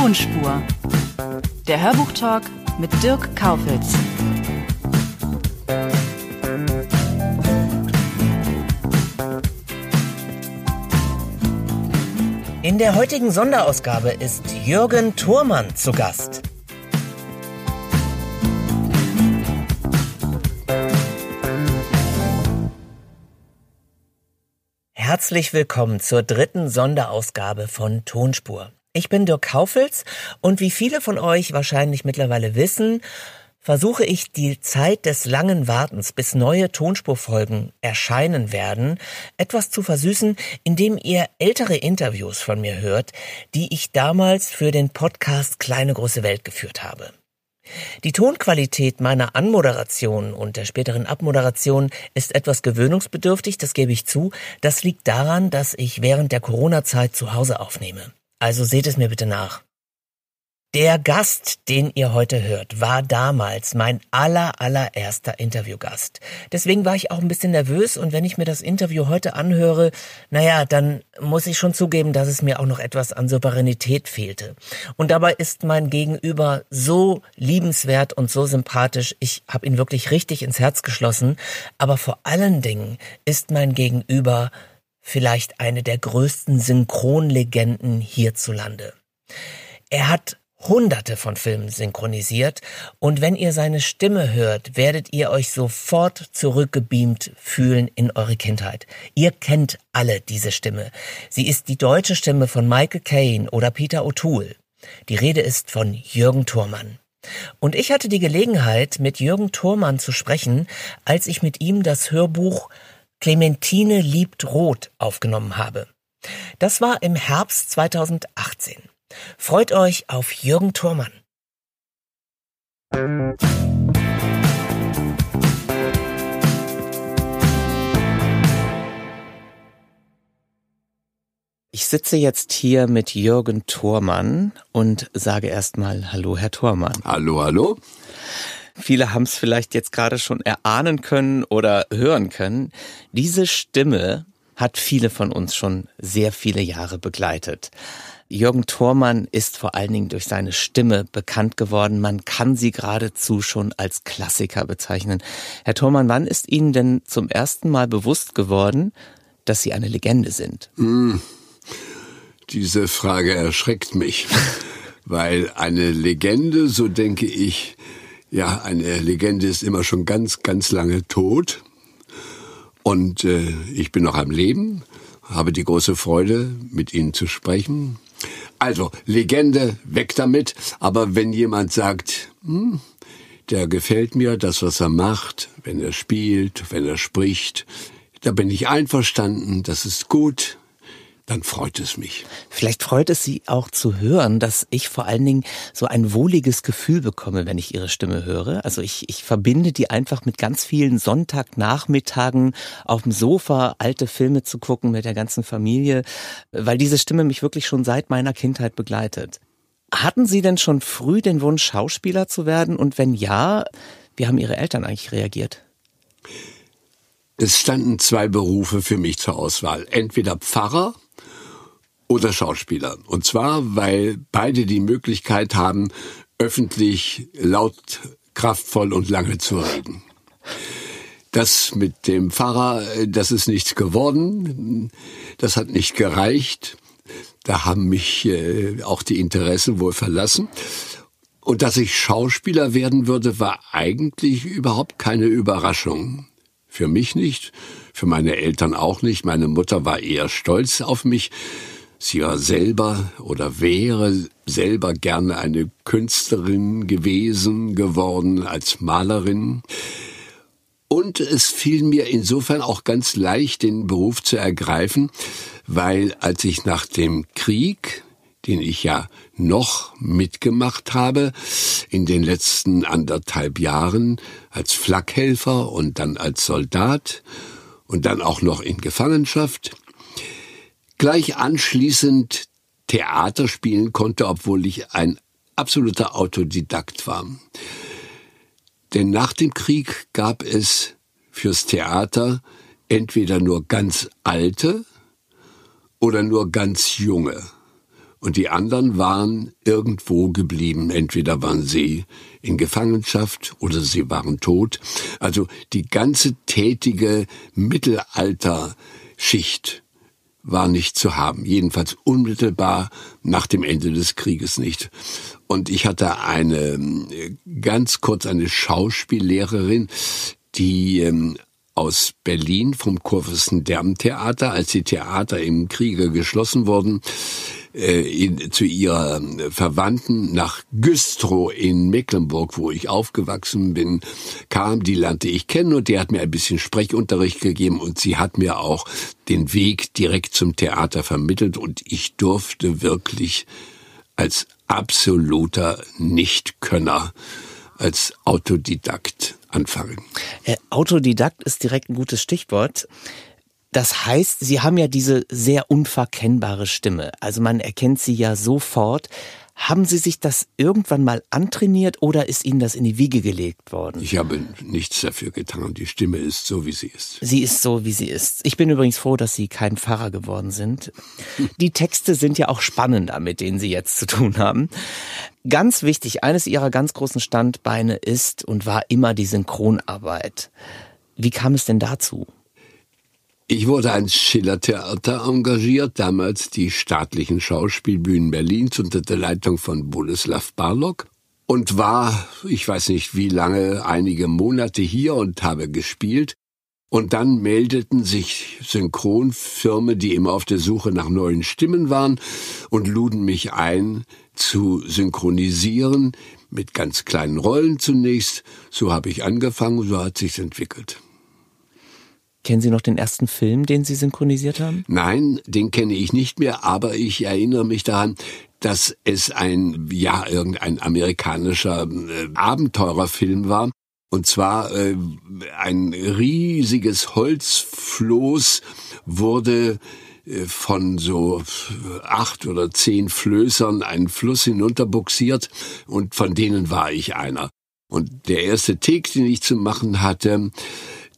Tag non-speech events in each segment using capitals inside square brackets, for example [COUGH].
Tonspur. Der Hörbuchtalk mit Dirk Kaufitz. In der heutigen Sonderausgabe ist Jürgen Thurmann zu Gast. Herzlich willkommen zur dritten Sonderausgabe von Tonspur. Ich bin Dirk Kaufels und wie viele von euch wahrscheinlich mittlerweile wissen, versuche ich die Zeit des langen Wartens, bis neue Tonspurfolgen erscheinen werden, etwas zu versüßen, indem ihr ältere Interviews von mir hört, die ich damals für den Podcast Kleine große Welt geführt habe. Die Tonqualität meiner Anmoderation und der späteren Abmoderation ist etwas gewöhnungsbedürftig, das gebe ich zu. Das liegt daran, dass ich während der Corona-Zeit zu Hause aufnehme. Also seht es mir bitte nach. Der Gast, den ihr heute hört, war damals mein aller, allererster Interviewgast. Deswegen war ich auch ein bisschen nervös und wenn ich mir das Interview heute anhöre, naja, dann muss ich schon zugeben, dass es mir auch noch etwas an Souveränität fehlte. Und dabei ist mein Gegenüber so liebenswert und so sympathisch, ich habe ihn wirklich richtig ins Herz geschlossen, aber vor allen Dingen ist mein Gegenüber vielleicht eine der größten Synchronlegenden hierzulande. Er hat hunderte von Filmen synchronisiert und wenn ihr seine Stimme hört, werdet ihr euch sofort zurückgebeamt fühlen in eure Kindheit. Ihr kennt alle diese Stimme. Sie ist die deutsche Stimme von Michael Caine oder Peter O'Toole. Die Rede ist von Jürgen Thormann. Und ich hatte die Gelegenheit, mit Jürgen Thormann zu sprechen, als ich mit ihm das Hörbuch Clementine liebt Rot aufgenommen habe. Das war im Herbst 2018. Freut euch auf Jürgen Thormann. Ich sitze jetzt hier mit Jürgen Thormann und sage erstmal Hallo, Herr Thormann. Hallo, hallo. Viele haben es vielleicht jetzt gerade schon erahnen können oder hören können. Diese Stimme hat viele von uns schon sehr viele Jahre begleitet. Jürgen Thormann ist vor allen Dingen durch seine Stimme bekannt geworden. Man kann sie geradezu schon als Klassiker bezeichnen. Herr Thormann, wann ist Ihnen denn zum ersten Mal bewusst geworden, dass Sie eine Legende sind? Mm, diese Frage erschreckt mich, [LAUGHS] weil eine Legende, so denke ich, ja, eine Legende ist immer schon ganz, ganz lange tot. Und äh, ich bin noch am Leben, habe die große Freude, mit Ihnen zu sprechen. Also, Legende, weg damit. Aber wenn jemand sagt, hm, der gefällt mir, das, was er macht, wenn er spielt, wenn er spricht, da bin ich einverstanden, das ist gut, dann freut es mich. Vielleicht freut es Sie auch zu hören, dass ich vor allen Dingen so ein wohliges Gefühl bekomme, wenn ich Ihre Stimme höre. Also ich, ich verbinde die einfach mit ganz vielen Sonntagnachmittagen auf dem Sofa, alte Filme zu gucken mit der ganzen Familie, weil diese Stimme mich wirklich schon seit meiner Kindheit begleitet. Hatten Sie denn schon früh den Wunsch, Schauspieler zu werden? Und wenn ja, wie haben Ihre Eltern eigentlich reagiert? Es standen zwei Berufe für mich zur Auswahl. Entweder Pfarrer oder Schauspieler. Und zwar, weil beide die Möglichkeit haben, öffentlich laut, kraftvoll und lange zu reden. Das mit dem Pfarrer, das ist nichts geworden. Das hat nicht gereicht. Da haben mich äh, auch die Interessen wohl verlassen. Und dass ich Schauspieler werden würde, war eigentlich überhaupt keine Überraschung. Für mich nicht, für meine Eltern auch nicht. Meine Mutter war eher stolz auf mich. Sie war selber oder wäre selber gerne eine Künstlerin gewesen, geworden als Malerin. Und es fiel mir insofern auch ganz leicht, den Beruf zu ergreifen, weil als ich nach dem Krieg, den ich ja noch mitgemacht habe, in den letzten anderthalb Jahren als Flakhelfer und dann als Soldat und dann auch noch in Gefangenschaft, gleich anschließend Theater spielen konnte, obwohl ich ein absoluter Autodidakt war. Denn nach dem Krieg gab es fürs Theater entweder nur ganz alte oder nur ganz junge. Und die anderen waren irgendwo geblieben. Entweder waren sie in Gefangenschaft oder sie waren tot. Also die ganze tätige Mittelalterschicht war nicht zu haben. Jedenfalls unmittelbar nach dem Ende des Krieges nicht. Und ich hatte eine, ganz kurz eine Schauspiellehrerin, die ähm, aus Berlin vom Kurfürstendamm-Theater, als die Theater im Kriege geschlossen wurden, äh, in, zu ihrer Verwandten nach Güstrow in Mecklenburg, wo ich aufgewachsen bin, kam. Die lernte ich kennen und die hat mir ein bisschen Sprechunterricht gegeben und sie hat mir auch den Weg direkt zum Theater vermittelt und ich durfte wirklich als absoluter Nichtkönner, als Autodidakt anfangen. Äh, Autodidakt ist direkt ein gutes Stichwort. Das heißt, Sie haben ja diese sehr unverkennbare Stimme. Also man erkennt Sie ja sofort. Haben Sie sich das irgendwann mal antrainiert oder ist Ihnen das in die Wiege gelegt worden? Ich habe nichts dafür getan. Die Stimme ist so, wie sie ist. Sie ist so, wie sie ist. Ich bin übrigens froh, dass Sie kein Pfarrer geworden sind. [LAUGHS] Die Texte sind ja auch spannender, mit denen Sie jetzt zu tun haben. Ganz wichtig, eines Ihrer ganz großen Standbeine ist und war immer die Synchronarbeit. Wie kam es denn dazu? Ich wurde ans Schillertheater engagiert, damals die staatlichen Schauspielbühnen Berlins unter der Leitung von Boleslav Barlock und war, ich weiß nicht wie lange, einige Monate hier und habe gespielt. Und dann meldeten sich Synchronfirmen, die immer auf der Suche nach neuen Stimmen waren und luden mich ein, zu synchronisieren, mit ganz kleinen Rollen zunächst. So habe ich angefangen, so hat sich's entwickelt. Kennen Sie noch den ersten Film, den Sie synchronisiert haben? Nein, den kenne ich nicht mehr, aber ich erinnere mich daran, dass es ein, ja, irgendein amerikanischer äh, Abenteurerfilm war. Und zwar äh, ein riesiges Holzfloß wurde äh, von so acht oder zehn Flößern einen Fluss hinunterbuxiert und von denen war ich einer. Und der erste Take, den ich zu machen hatte,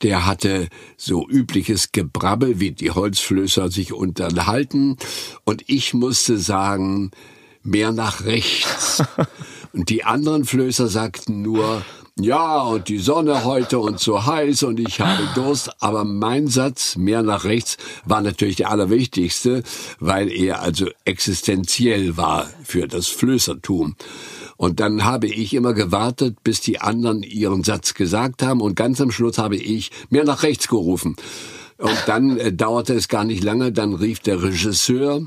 der hatte so übliches Gebrabbel, wie die Holzflößer sich unterhalten. Und ich musste sagen, mehr nach rechts. [LAUGHS] und die anderen Flößer sagten nur, ja, und die Sonne heute und so heiß und ich habe Durst. Aber mein Satz, mehr nach rechts, war natürlich der allerwichtigste, weil er also existenziell war für das Flößertum. Und dann habe ich immer gewartet, bis die anderen ihren Satz gesagt haben und ganz am Schluss habe ich mehr nach rechts gerufen. Und dann äh, dauerte es gar nicht lange, dann rief der Regisseur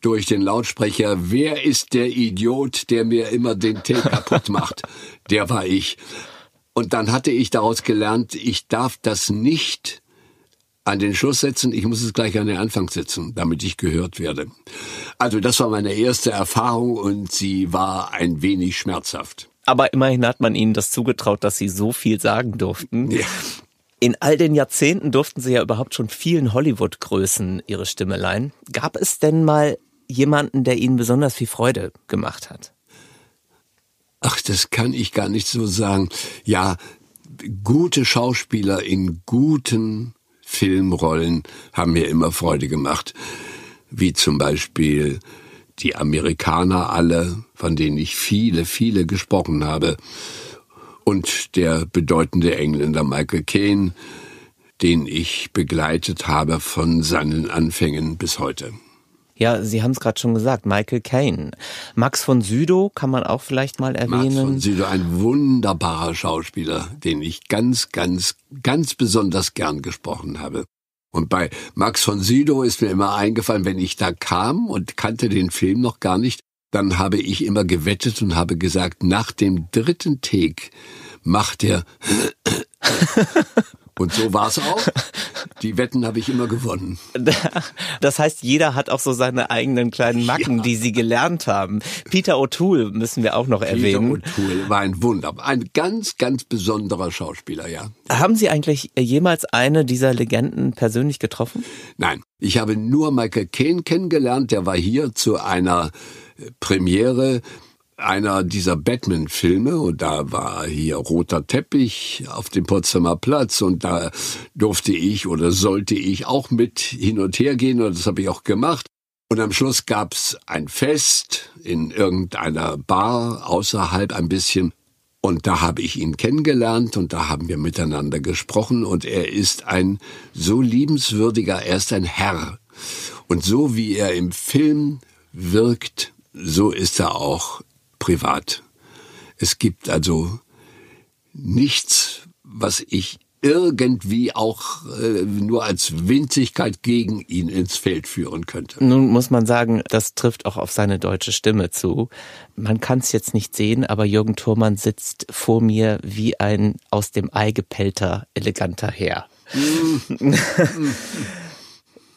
durch den Lautsprecher, wer ist der Idiot, der mir immer den Tee kaputt macht? Der war ich. Und dann hatte ich daraus gelernt, ich darf das nicht an den Schluss setzen, ich muss es gleich an den Anfang setzen, damit ich gehört werde. Also das war meine erste Erfahrung und sie war ein wenig schmerzhaft. Aber immerhin hat man ihnen das zugetraut, dass sie so viel sagen durften. Ja. In all den Jahrzehnten durften sie ja überhaupt schon vielen Hollywood-Größen ihre Stimme leihen. Gab es denn mal jemanden, der ihnen besonders viel Freude gemacht hat? Ach, das kann ich gar nicht so sagen. Ja, gute Schauspieler in guten Filmrollen haben mir immer Freude gemacht, wie zum Beispiel die Amerikaner alle, von denen ich viele, viele gesprochen habe, und der bedeutende Engländer Michael Caine, den ich begleitet habe von seinen Anfängen bis heute. Ja, Sie haben es gerade schon gesagt, Michael Caine. Max von Südow kann man auch vielleicht mal erwähnen. Max von Südow, ein wunderbarer Schauspieler, den ich ganz, ganz, ganz besonders gern gesprochen habe. Und bei Max von Südow ist mir immer eingefallen, wenn ich da kam und kannte den Film noch gar nicht, dann habe ich immer gewettet und habe gesagt, nach dem dritten Take macht er [LAUGHS] [LAUGHS] Und so war es auch. Die Wetten habe ich immer gewonnen. [LAUGHS] Das heißt, jeder hat auch so seine eigenen kleinen Macken, ja. die sie gelernt haben. Peter O'Toole müssen wir auch noch Peter erwähnen. Peter O'Toole war ein Wunder, ein ganz, ganz besonderer Schauspieler, ja. Haben Sie eigentlich jemals eine dieser Legenden persönlich getroffen? Nein, ich habe nur Michael Caine kennengelernt. Der war hier zu einer Premiere einer dieser Batman-Filme und da war hier roter Teppich auf dem Potsdamer Platz und da durfte ich oder sollte ich auch mit hin und her gehen und das habe ich auch gemacht. Und am Schluss gab's ein Fest in irgendeiner Bar außerhalb ein bisschen und da habe ich ihn kennengelernt und da haben wir miteinander gesprochen und er ist ein so liebenswürdiger, er ist ein Herr. Und so wie er im Film wirkt, so ist er auch privat. Es gibt also nichts, was ich irgendwie auch äh, nur als Winzigkeit gegen ihn ins Feld führen könnte. Nun muss man sagen, das trifft auch auf seine deutsche Stimme zu. Man kann es jetzt nicht sehen, aber Jürgen Thurmann sitzt vor mir wie ein aus dem Ei gepellter, eleganter Herr. Mm. [LAUGHS]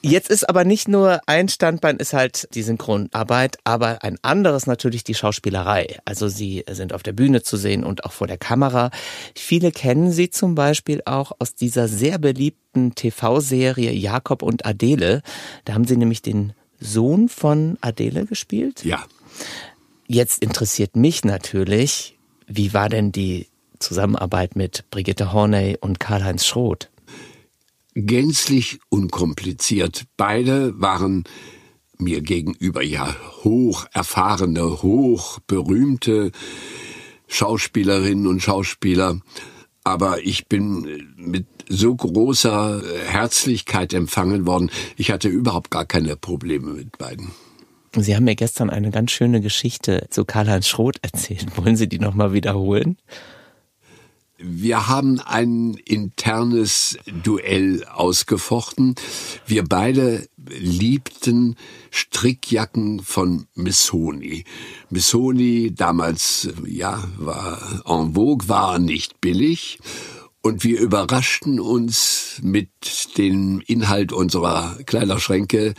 Jetzt ist aber nicht nur ein Standbein ist halt die Synchronarbeit, aber ein anderes natürlich die Schauspielerei. Also sie sind auf der Bühne zu sehen und auch vor der Kamera. Viele kennen sie zum Beispiel auch aus dieser sehr beliebten TV-Serie Jakob und Adele. Da haben sie nämlich den Sohn von Adele gespielt. Ja. Jetzt interessiert mich natürlich, wie war denn die Zusammenarbeit mit Brigitte Horney und Karl-Heinz Schroth? Gänzlich unkompliziert. Beide waren mir gegenüber ja hoch erfahrene, hoch berühmte Schauspielerinnen und Schauspieler. Aber ich bin mit so großer Herzlichkeit empfangen worden. Ich hatte überhaupt gar keine Probleme mit beiden. Sie haben mir gestern eine ganz schöne Geschichte zu Karl-Heinz Schroth erzählt. Wollen Sie die nochmal wiederholen? Wir haben ein internes Duell ausgefochten. Wir beide liebten Strickjacken von Missoni. Missoni damals, ja, war en vogue, war nicht billig. Und wir überraschten uns mit dem Inhalt unserer Kleiderschränke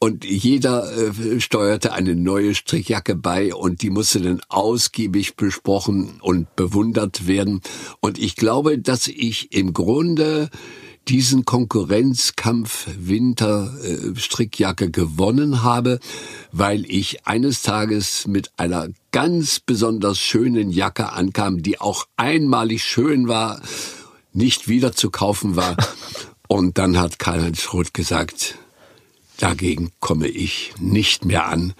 und jeder äh, steuerte eine neue Strickjacke bei und die musste dann ausgiebig besprochen und bewundert werden. Und ich glaube, dass ich im Grunde diesen Konkurrenzkampf Winter äh, Strickjacke gewonnen habe, weil ich eines Tages mit einer ganz besonders schönen Jacke ankam, die auch einmalig schön war, nicht wieder zu kaufen war. [LAUGHS] Und dann hat Karl-Heinz Schroth gesagt, Dagegen komme ich nicht mehr an.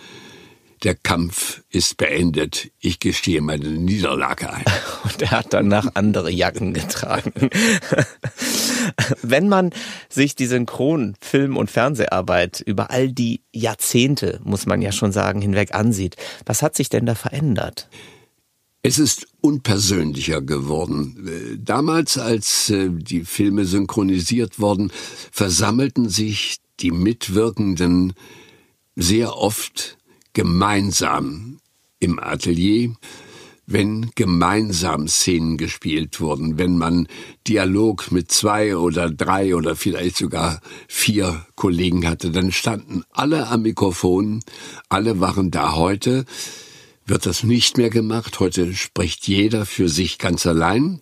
Der Kampf ist beendet. Ich gestehe meine Niederlage ein. [LAUGHS] Und er hat danach andere Jacken getragen. Wenn man sich die Synchron-, Film- und Fernseharbeit über all die Jahrzehnte, muss man ja schon sagen, hinweg ansieht, was hat sich denn da verändert? Es ist unpersönlicher geworden. Damals, als äh, die Filme synchronisiert wurden, versammelten sich die Mitwirkenden sehr oft gemeinsam im Atelier, wenn gemeinsam Szenen gespielt wurden, wenn man Dialog mit zwei oder drei oder vielleicht sogar vier Kollegen hatte, dann standen alle am Mikrofon, alle waren da. Heute, wird das nicht mehr gemacht, heute spricht jeder für sich ganz allein.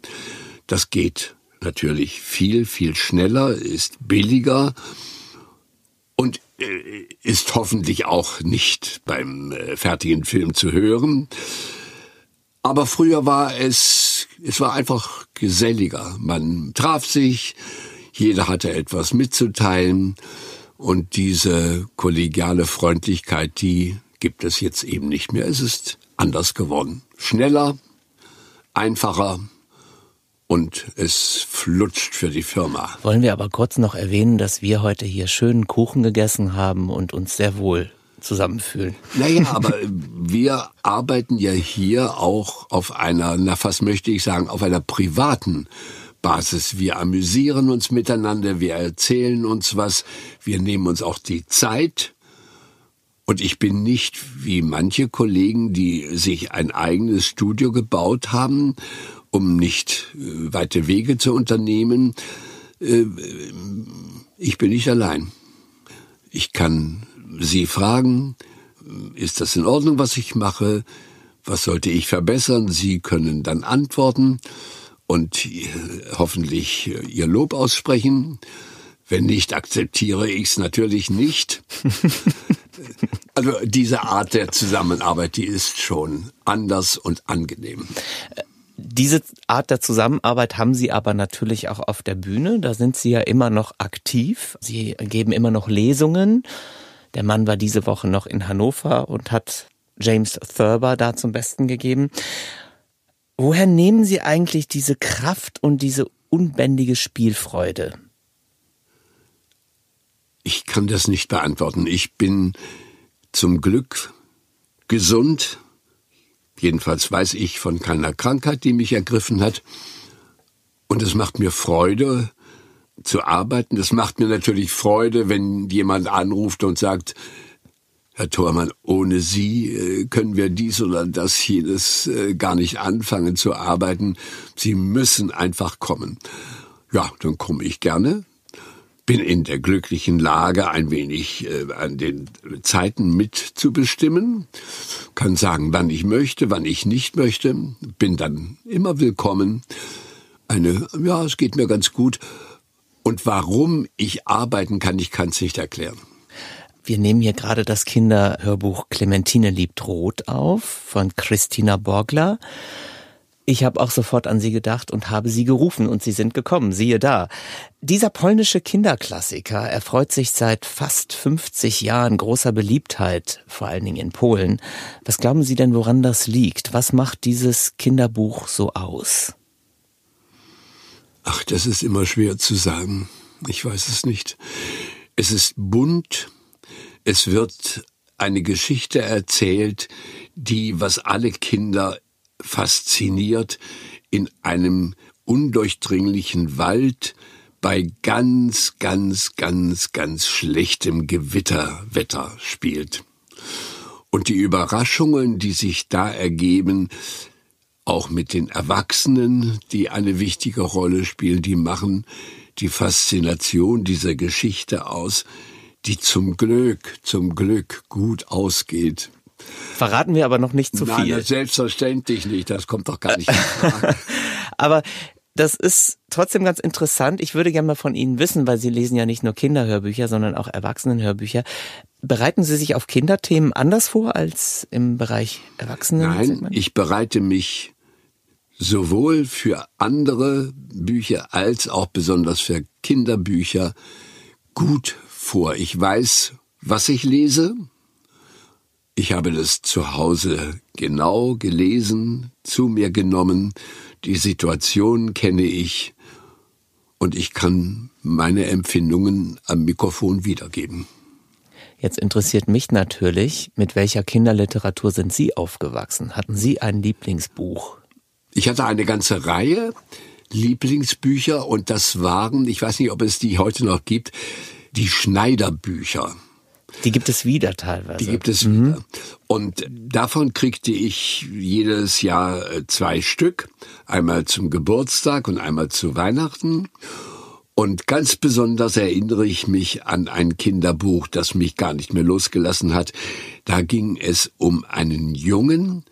Das geht natürlich viel, viel schneller, ist billiger und äh, ist hoffentlich auch nicht beim äh, fertigen Film zu hören. Aber früher war es, es war einfach geselliger. Man traf sich, jeder hatte etwas mitzuteilen und diese kollegiale Freundlichkeit, die gibt es jetzt eben nicht mehr. Es ist anders geworden. Schneller, einfacher, und es flutscht für die Firma. Wollen wir aber kurz noch erwähnen, dass wir heute hier schönen Kuchen gegessen haben und uns sehr wohl zusammenfühlen. Naja, [LAUGHS] aber wir arbeiten ja hier auch auf einer, na fast möchte ich sagen, auf einer privaten Basis. Wir amüsieren uns miteinander, wir erzählen uns was, wir nehmen uns auch die Zeit. Und ich bin nicht wie manche Kollegen, die sich ein eigenes Studio gebaut haben um nicht äh, weite Wege zu unternehmen. Äh, ich bin nicht allein. Ich kann Sie fragen, ist das in Ordnung, was ich mache? Was sollte ich verbessern? Sie können dann antworten und äh, hoffentlich Ihr Lob aussprechen. Wenn nicht, akzeptiere ich es natürlich nicht. [LAUGHS] also diese Art der Zusammenarbeit, die ist schon anders und angenehm. Diese Art der Zusammenarbeit haben Sie aber natürlich auch auf der Bühne. Da sind Sie ja immer noch aktiv. Sie geben immer noch Lesungen. Der Mann war diese Woche noch in Hannover und hat James Thurber da zum Besten gegeben. Woher nehmen Sie eigentlich diese Kraft und diese unbändige Spielfreude? Ich kann das nicht beantworten. Ich bin zum Glück gesund. Jedenfalls weiß ich von keiner Krankheit, die mich ergriffen hat. Und es macht mir Freude zu arbeiten. Es macht mir natürlich Freude, wenn jemand anruft und sagt, Herr Thormann, ohne Sie äh, können wir dies oder das, jenes äh, gar nicht anfangen zu arbeiten. Sie müssen einfach kommen. Ja, dann komme ich gerne bin in der glücklichen Lage, ein wenig äh, an den Zeiten mitzubestimmen, kann sagen, wann ich möchte, wann ich nicht möchte, bin dann immer willkommen. Eine, ja, es geht mir ganz gut. Und warum ich arbeiten kann, ich kann es nicht erklären. Wir nehmen hier gerade das Kinderhörbuch Clementine liebt Rot auf von Christina Borgler. Ich habe auch sofort an Sie gedacht und habe Sie gerufen und Sie sind gekommen, siehe da. Dieser polnische Kinderklassiker erfreut sich seit fast 50 Jahren großer Beliebtheit, vor allen Dingen in Polen. Was glauben Sie denn, woran das liegt? Was macht dieses Kinderbuch so aus? Ach, das ist immer schwer zu sagen. Ich weiß es nicht. Es ist bunt, es wird eine Geschichte erzählt, die, was alle Kinder fasziniert in einem undurchdringlichen Wald bei ganz, ganz, ganz, ganz schlechtem Gewitterwetter spielt. Und die Überraschungen, die sich da ergeben, auch mit den Erwachsenen, die eine wichtige Rolle spielen, die machen die Faszination dieser Geschichte aus, die zum Glück, zum Glück gut ausgeht. Verraten wir aber noch nicht zu viel. Nein, selbstverständlich nicht. Das kommt doch gar nicht [LAUGHS] aber das ist trotzdem ganz interessant. Ich würde gerne mal von Ihnen wissen, weil Sie lesen ja nicht nur Kinderhörbücher, sondern auch Erwachsenenhörbücher. Bereiten Sie sich auf Kinderthemen anders vor als im Bereich Erwachsenen? Nein, ich bereite mich sowohl für andere Bücher als auch besonders für Kinderbücher gut vor. Ich weiß, was ich lese, ich habe das zu Hause genau gelesen, zu mir genommen, die Situation kenne ich und ich kann meine Empfindungen am Mikrofon wiedergeben. Jetzt interessiert mich natürlich, mit welcher Kinderliteratur sind Sie aufgewachsen? Hatten Sie ein Lieblingsbuch? Ich hatte eine ganze Reihe Lieblingsbücher und das waren, ich weiß nicht, ob es die heute noch gibt, die Schneiderbücher. Die gibt es wieder teilweise. Die gibt es mhm. wieder. Und davon kriegte ich jedes Jahr äh, zwei Stück. Einmal zum Geburtstag und einmal zu Weihnachten. Und ganz besonders erinnere ich mich an ein Kinderbuch, das mich gar nicht mehr losgelassen hat. Da ging es um einen Jungen,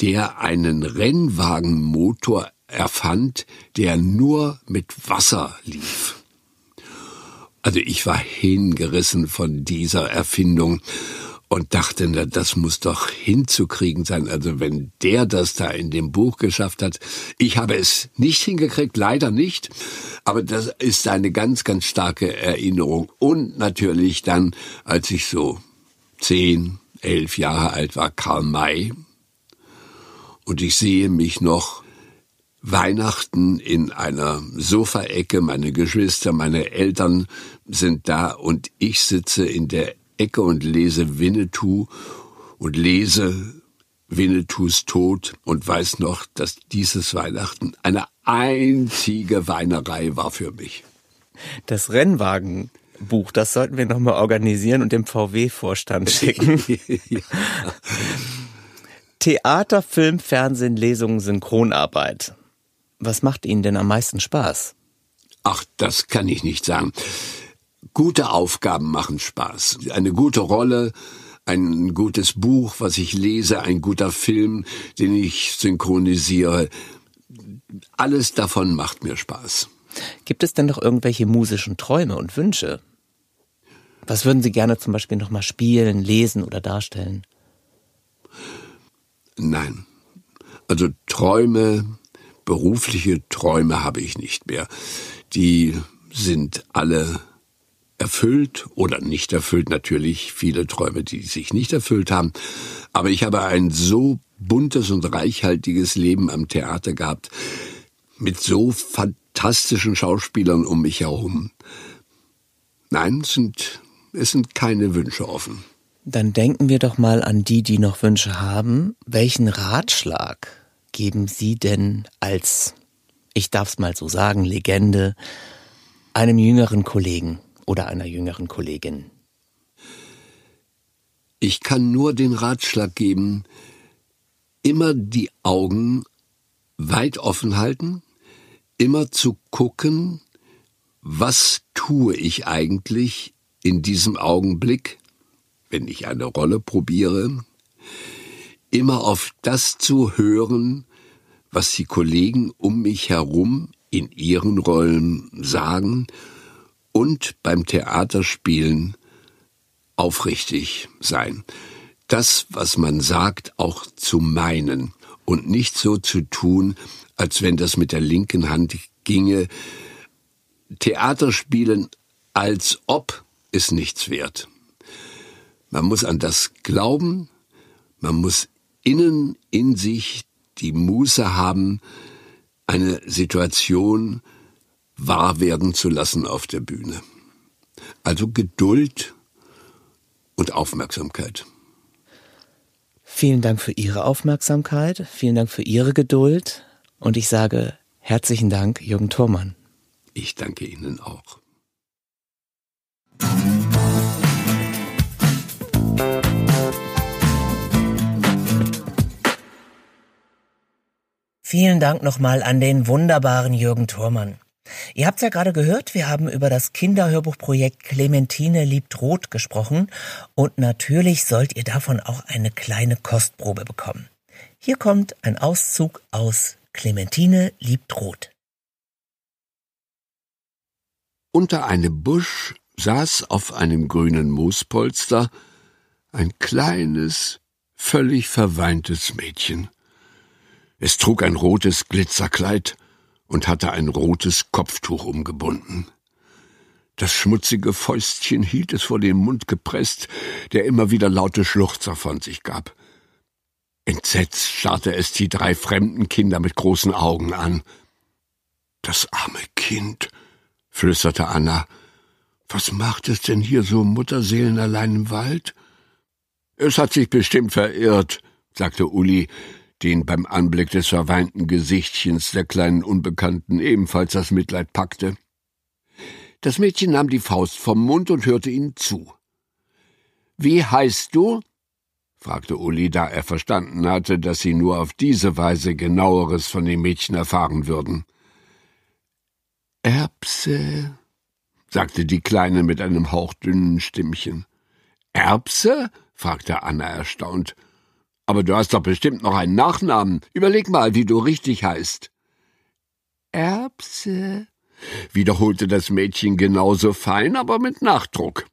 der einen Rennwagenmotor erfand, der nur mit Wasser lief. Also ich war hingerissen von dieser Erfindung und dachte, na, das muss doch hinzukriegen sein. Also wenn der das da in dem Buch geschafft hat, ich habe es nicht hingekriegt, leider nicht, aber das ist eine ganz, ganz starke Erinnerung. Und natürlich dann, als ich so zehn, elf Jahre alt war, Karl May. Und ich sehe mich noch Weihnachten in einer Sofaecke, meine Geschwister, meine Eltern sind da und ich sitze in der Ecke und lese Winnetou und lese Winnetous Tod und weiß noch, dass dieses Weihnachten eine einzige Weinerei war für mich. Das Rennwagenbuch, das sollten wir nochmal organisieren und dem VW-Vorstand [LAUGHS] schicken. ja. Theater, Film, Fernsehen, Lesungen, Synchronarbeit. Was macht Ihnen denn am meisten Spaß? Ach, das kann ich nicht sagen. Gute Aufgaben machen Spaß. Eine gute Rolle, ein gutes Buch, was ich lese, ein guter Film, den ich synchronisiere. Alles davon macht mir Spaß. Gibt es denn noch irgendwelche musischen Träume und Wünsche? Was würden Sie gerne zum Beispiel nochmal spielen, lesen oder darstellen? Nein. Also Träume, berufliche Träume habe ich nicht mehr. Die sind alle erfüllt oder nicht erfüllt. Natürlich viele Träume, die sich nicht erfüllt haben. Aber ich habe ein so buntes und reichhaltiges Leben am Theater gehabt, mit so fantastischen Schauspielern um mich herum. Nein, es sind, es sind keine Wünsche offen. Dann denken wir doch mal an die, die noch Wünsche haben. Welchen Ratschlag geben Sie denn als, ich darf es mal so sagen, Legende, einem jüngeren Kollegen oder einer jüngeren Kollegin? Ich kann nur den Ratschlag geben, immer die Augen weit offen halten, immer zu gucken, was tue ich eigentlich in diesem Augenblick, wenn ich eine Rolle probiere, immer auf das zu hören, was die Kollegen um mich herum in ihren Rollen sagen und beim Theaterspielen aufrichtig sein. Das, was man sagt, auch zu meinen und nicht so zu tun, als wenn das mit der linken Hand ginge. Theaterspielen als ob ist nichts wert. Man muss an das glauben, man muss innen in sich die Muße haben, eine Situation wahr werden zu lassen auf der Bühne. Also Geduld und Aufmerksamkeit. Vielen Dank für Ihre Aufmerksamkeit, vielen Dank für Ihre Geduld und ich sage herzlichen Dank, Jürgen Thurmann. Ich danke Ihnen auch. Vielen Dank nochmal an den wunderbaren Jürgen Thurmann. Ihr habt's ja gerade gehört, wir haben über das Kinderhörbuchprojekt Clementine liebt Rot gesprochen und natürlich sollt ihr davon auch eine kleine Kostprobe bekommen. Hier kommt ein Auszug aus Clementine liebt Rot. Unter einem Busch saß auf einem grünen Moospolster ein kleines, völlig verweintes Mädchen. Es trug ein rotes Glitzerkleid und hatte ein rotes Kopftuch umgebunden. Das schmutzige Fäustchen hielt es vor den Mund gepresst, der immer wieder laute Schluchzer von sich gab. Entsetzt starrte es die drei fremden Kinder mit großen Augen an. Das arme Kind, flüsterte Anna. Was macht es denn hier so mutterseelenallein im Wald? Es hat sich bestimmt verirrt, sagte Uli, den beim Anblick des verweinten Gesichtchens der kleinen Unbekannten ebenfalls das Mitleid packte. Das Mädchen nahm die Faust vom Mund und hörte ihnen zu. Wie heißt du? fragte Uli, da er verstanden hatte, dass sie nur auf diese Weise genaueres von dem Mädchen erfahren würden. Erbse, sagte die Kleine mit einem hauchdünnen Stimmchen. Erbse? fragte Anna erstaunt. Aber du hast doch bestimmt noch einen Nachnamen. Überleg mal, wie du richtig heißt. Erbse, wiederholte das Mädchen genauso fein, aber mit Nachdruck.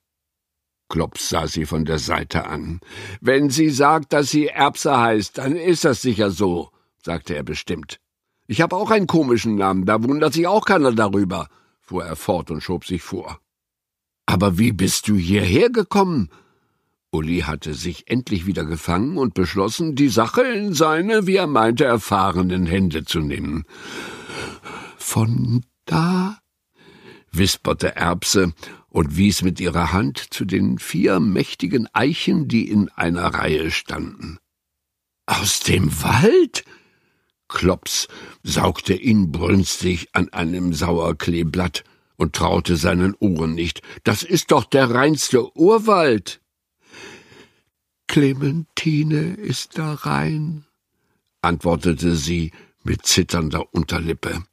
Klops sah sie von der Seite an. Wenn sie sagt, dass sie Erbse heißt, dann ist das sicher so, sagte er bestimmt. Ich habe auch einen komischen Namen, da wundert sich auch keiner darüber, fuhr er fort und schob sich vor. Aber wie bist du hierher gekommen? Uli hatte sich endlich wieder gefangen und beschlossen, die Sache in seine, wie er meinte, erfahrenen Hände zu nehmen. Von da, wisperte Erbse und wies mit ihrer Hand zu den vier mächtigen Eichen, die in einer Reihe standen. Aus dem Wald? Klops saugte inbrünstig an einem Sauerkleeblatt und traute seinen Ohren nicht. Das ist doch der reinste Urwald. Clementine ist da rein, antwortete sie mit zitternder Unterlippe.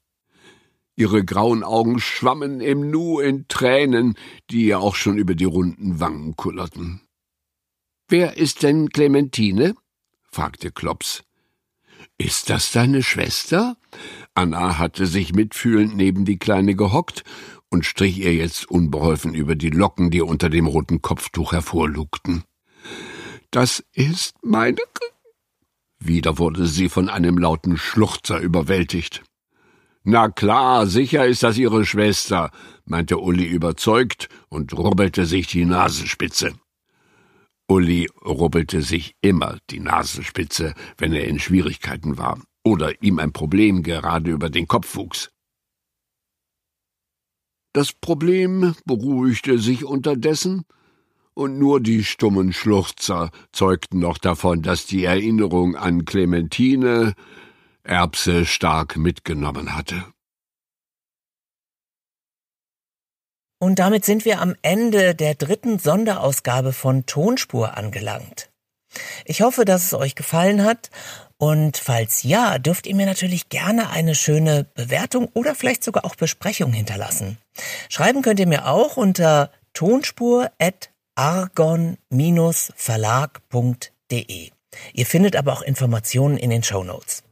Ihre grauen Augen schwammen im Nu in Tränen, die ihr auch schon über die runden Wangen kullerten. Wer ist denn Clementine? fragte Klops. Ist das deine Schwester? Anna hatte sich mitfühlend neben die Kleine gehockt und strich ihr jetzt unbeholfen über die Locken, die unter dem roten Kopftuch hervorlugten. Das ist meine. Wieder wurde sie von einem lauten Schluchzer überwältigt. Na klar, sicher ist das Ihre Schwester, meinte Uli überzeugt und rubbelte sich die Nasenspitze. Uli rubbelte sich immer die Nasenspitze, wenn er in Schwierigkeiten war oder ihm ein Problem gerade über den Kopf wuchs. Das Problem beruhigte sich unterdessen, und nur die stummen Schluchzer zeugten noch davon, dass die Erinnerung an Clementine Erbse stark mitgenommen hatte. Und damit sind wir am Ende der dritten Sonderausgabe von Tonspur angelangt. Ich hoffe, dass es euch gefallen hat und falls ja, dürft ihr mir natürlich gerne eine schöne Bewertung oder vielleicht sogar auch Besprechung hinterlassen. Schreiben könnt ihr mir auch unter tonspur.argon-verlag.de. Ihr findet aber auch Informationen in den Show Notes.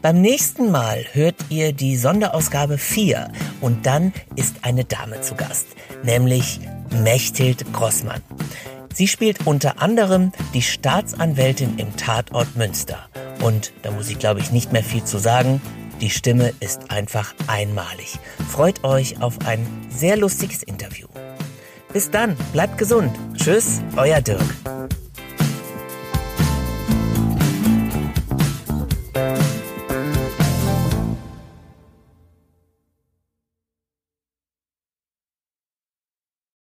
Beim nächsten Mal hört ihr die Sonderausgabe 4 und dann ist eine Dame zu Gast, nämlich Mechthild Grossmann. Sie spielt unter anderem die Staatsanwältin im Tatort Münster. Und da muss ich glaube ich nicht mehr viel zu sagen. Die Stimme ist einfach einmalig. Freut euch auf ein sehr lustiges Interview. Bis dann, bleibt gesund. Tschüss, euer Dirk.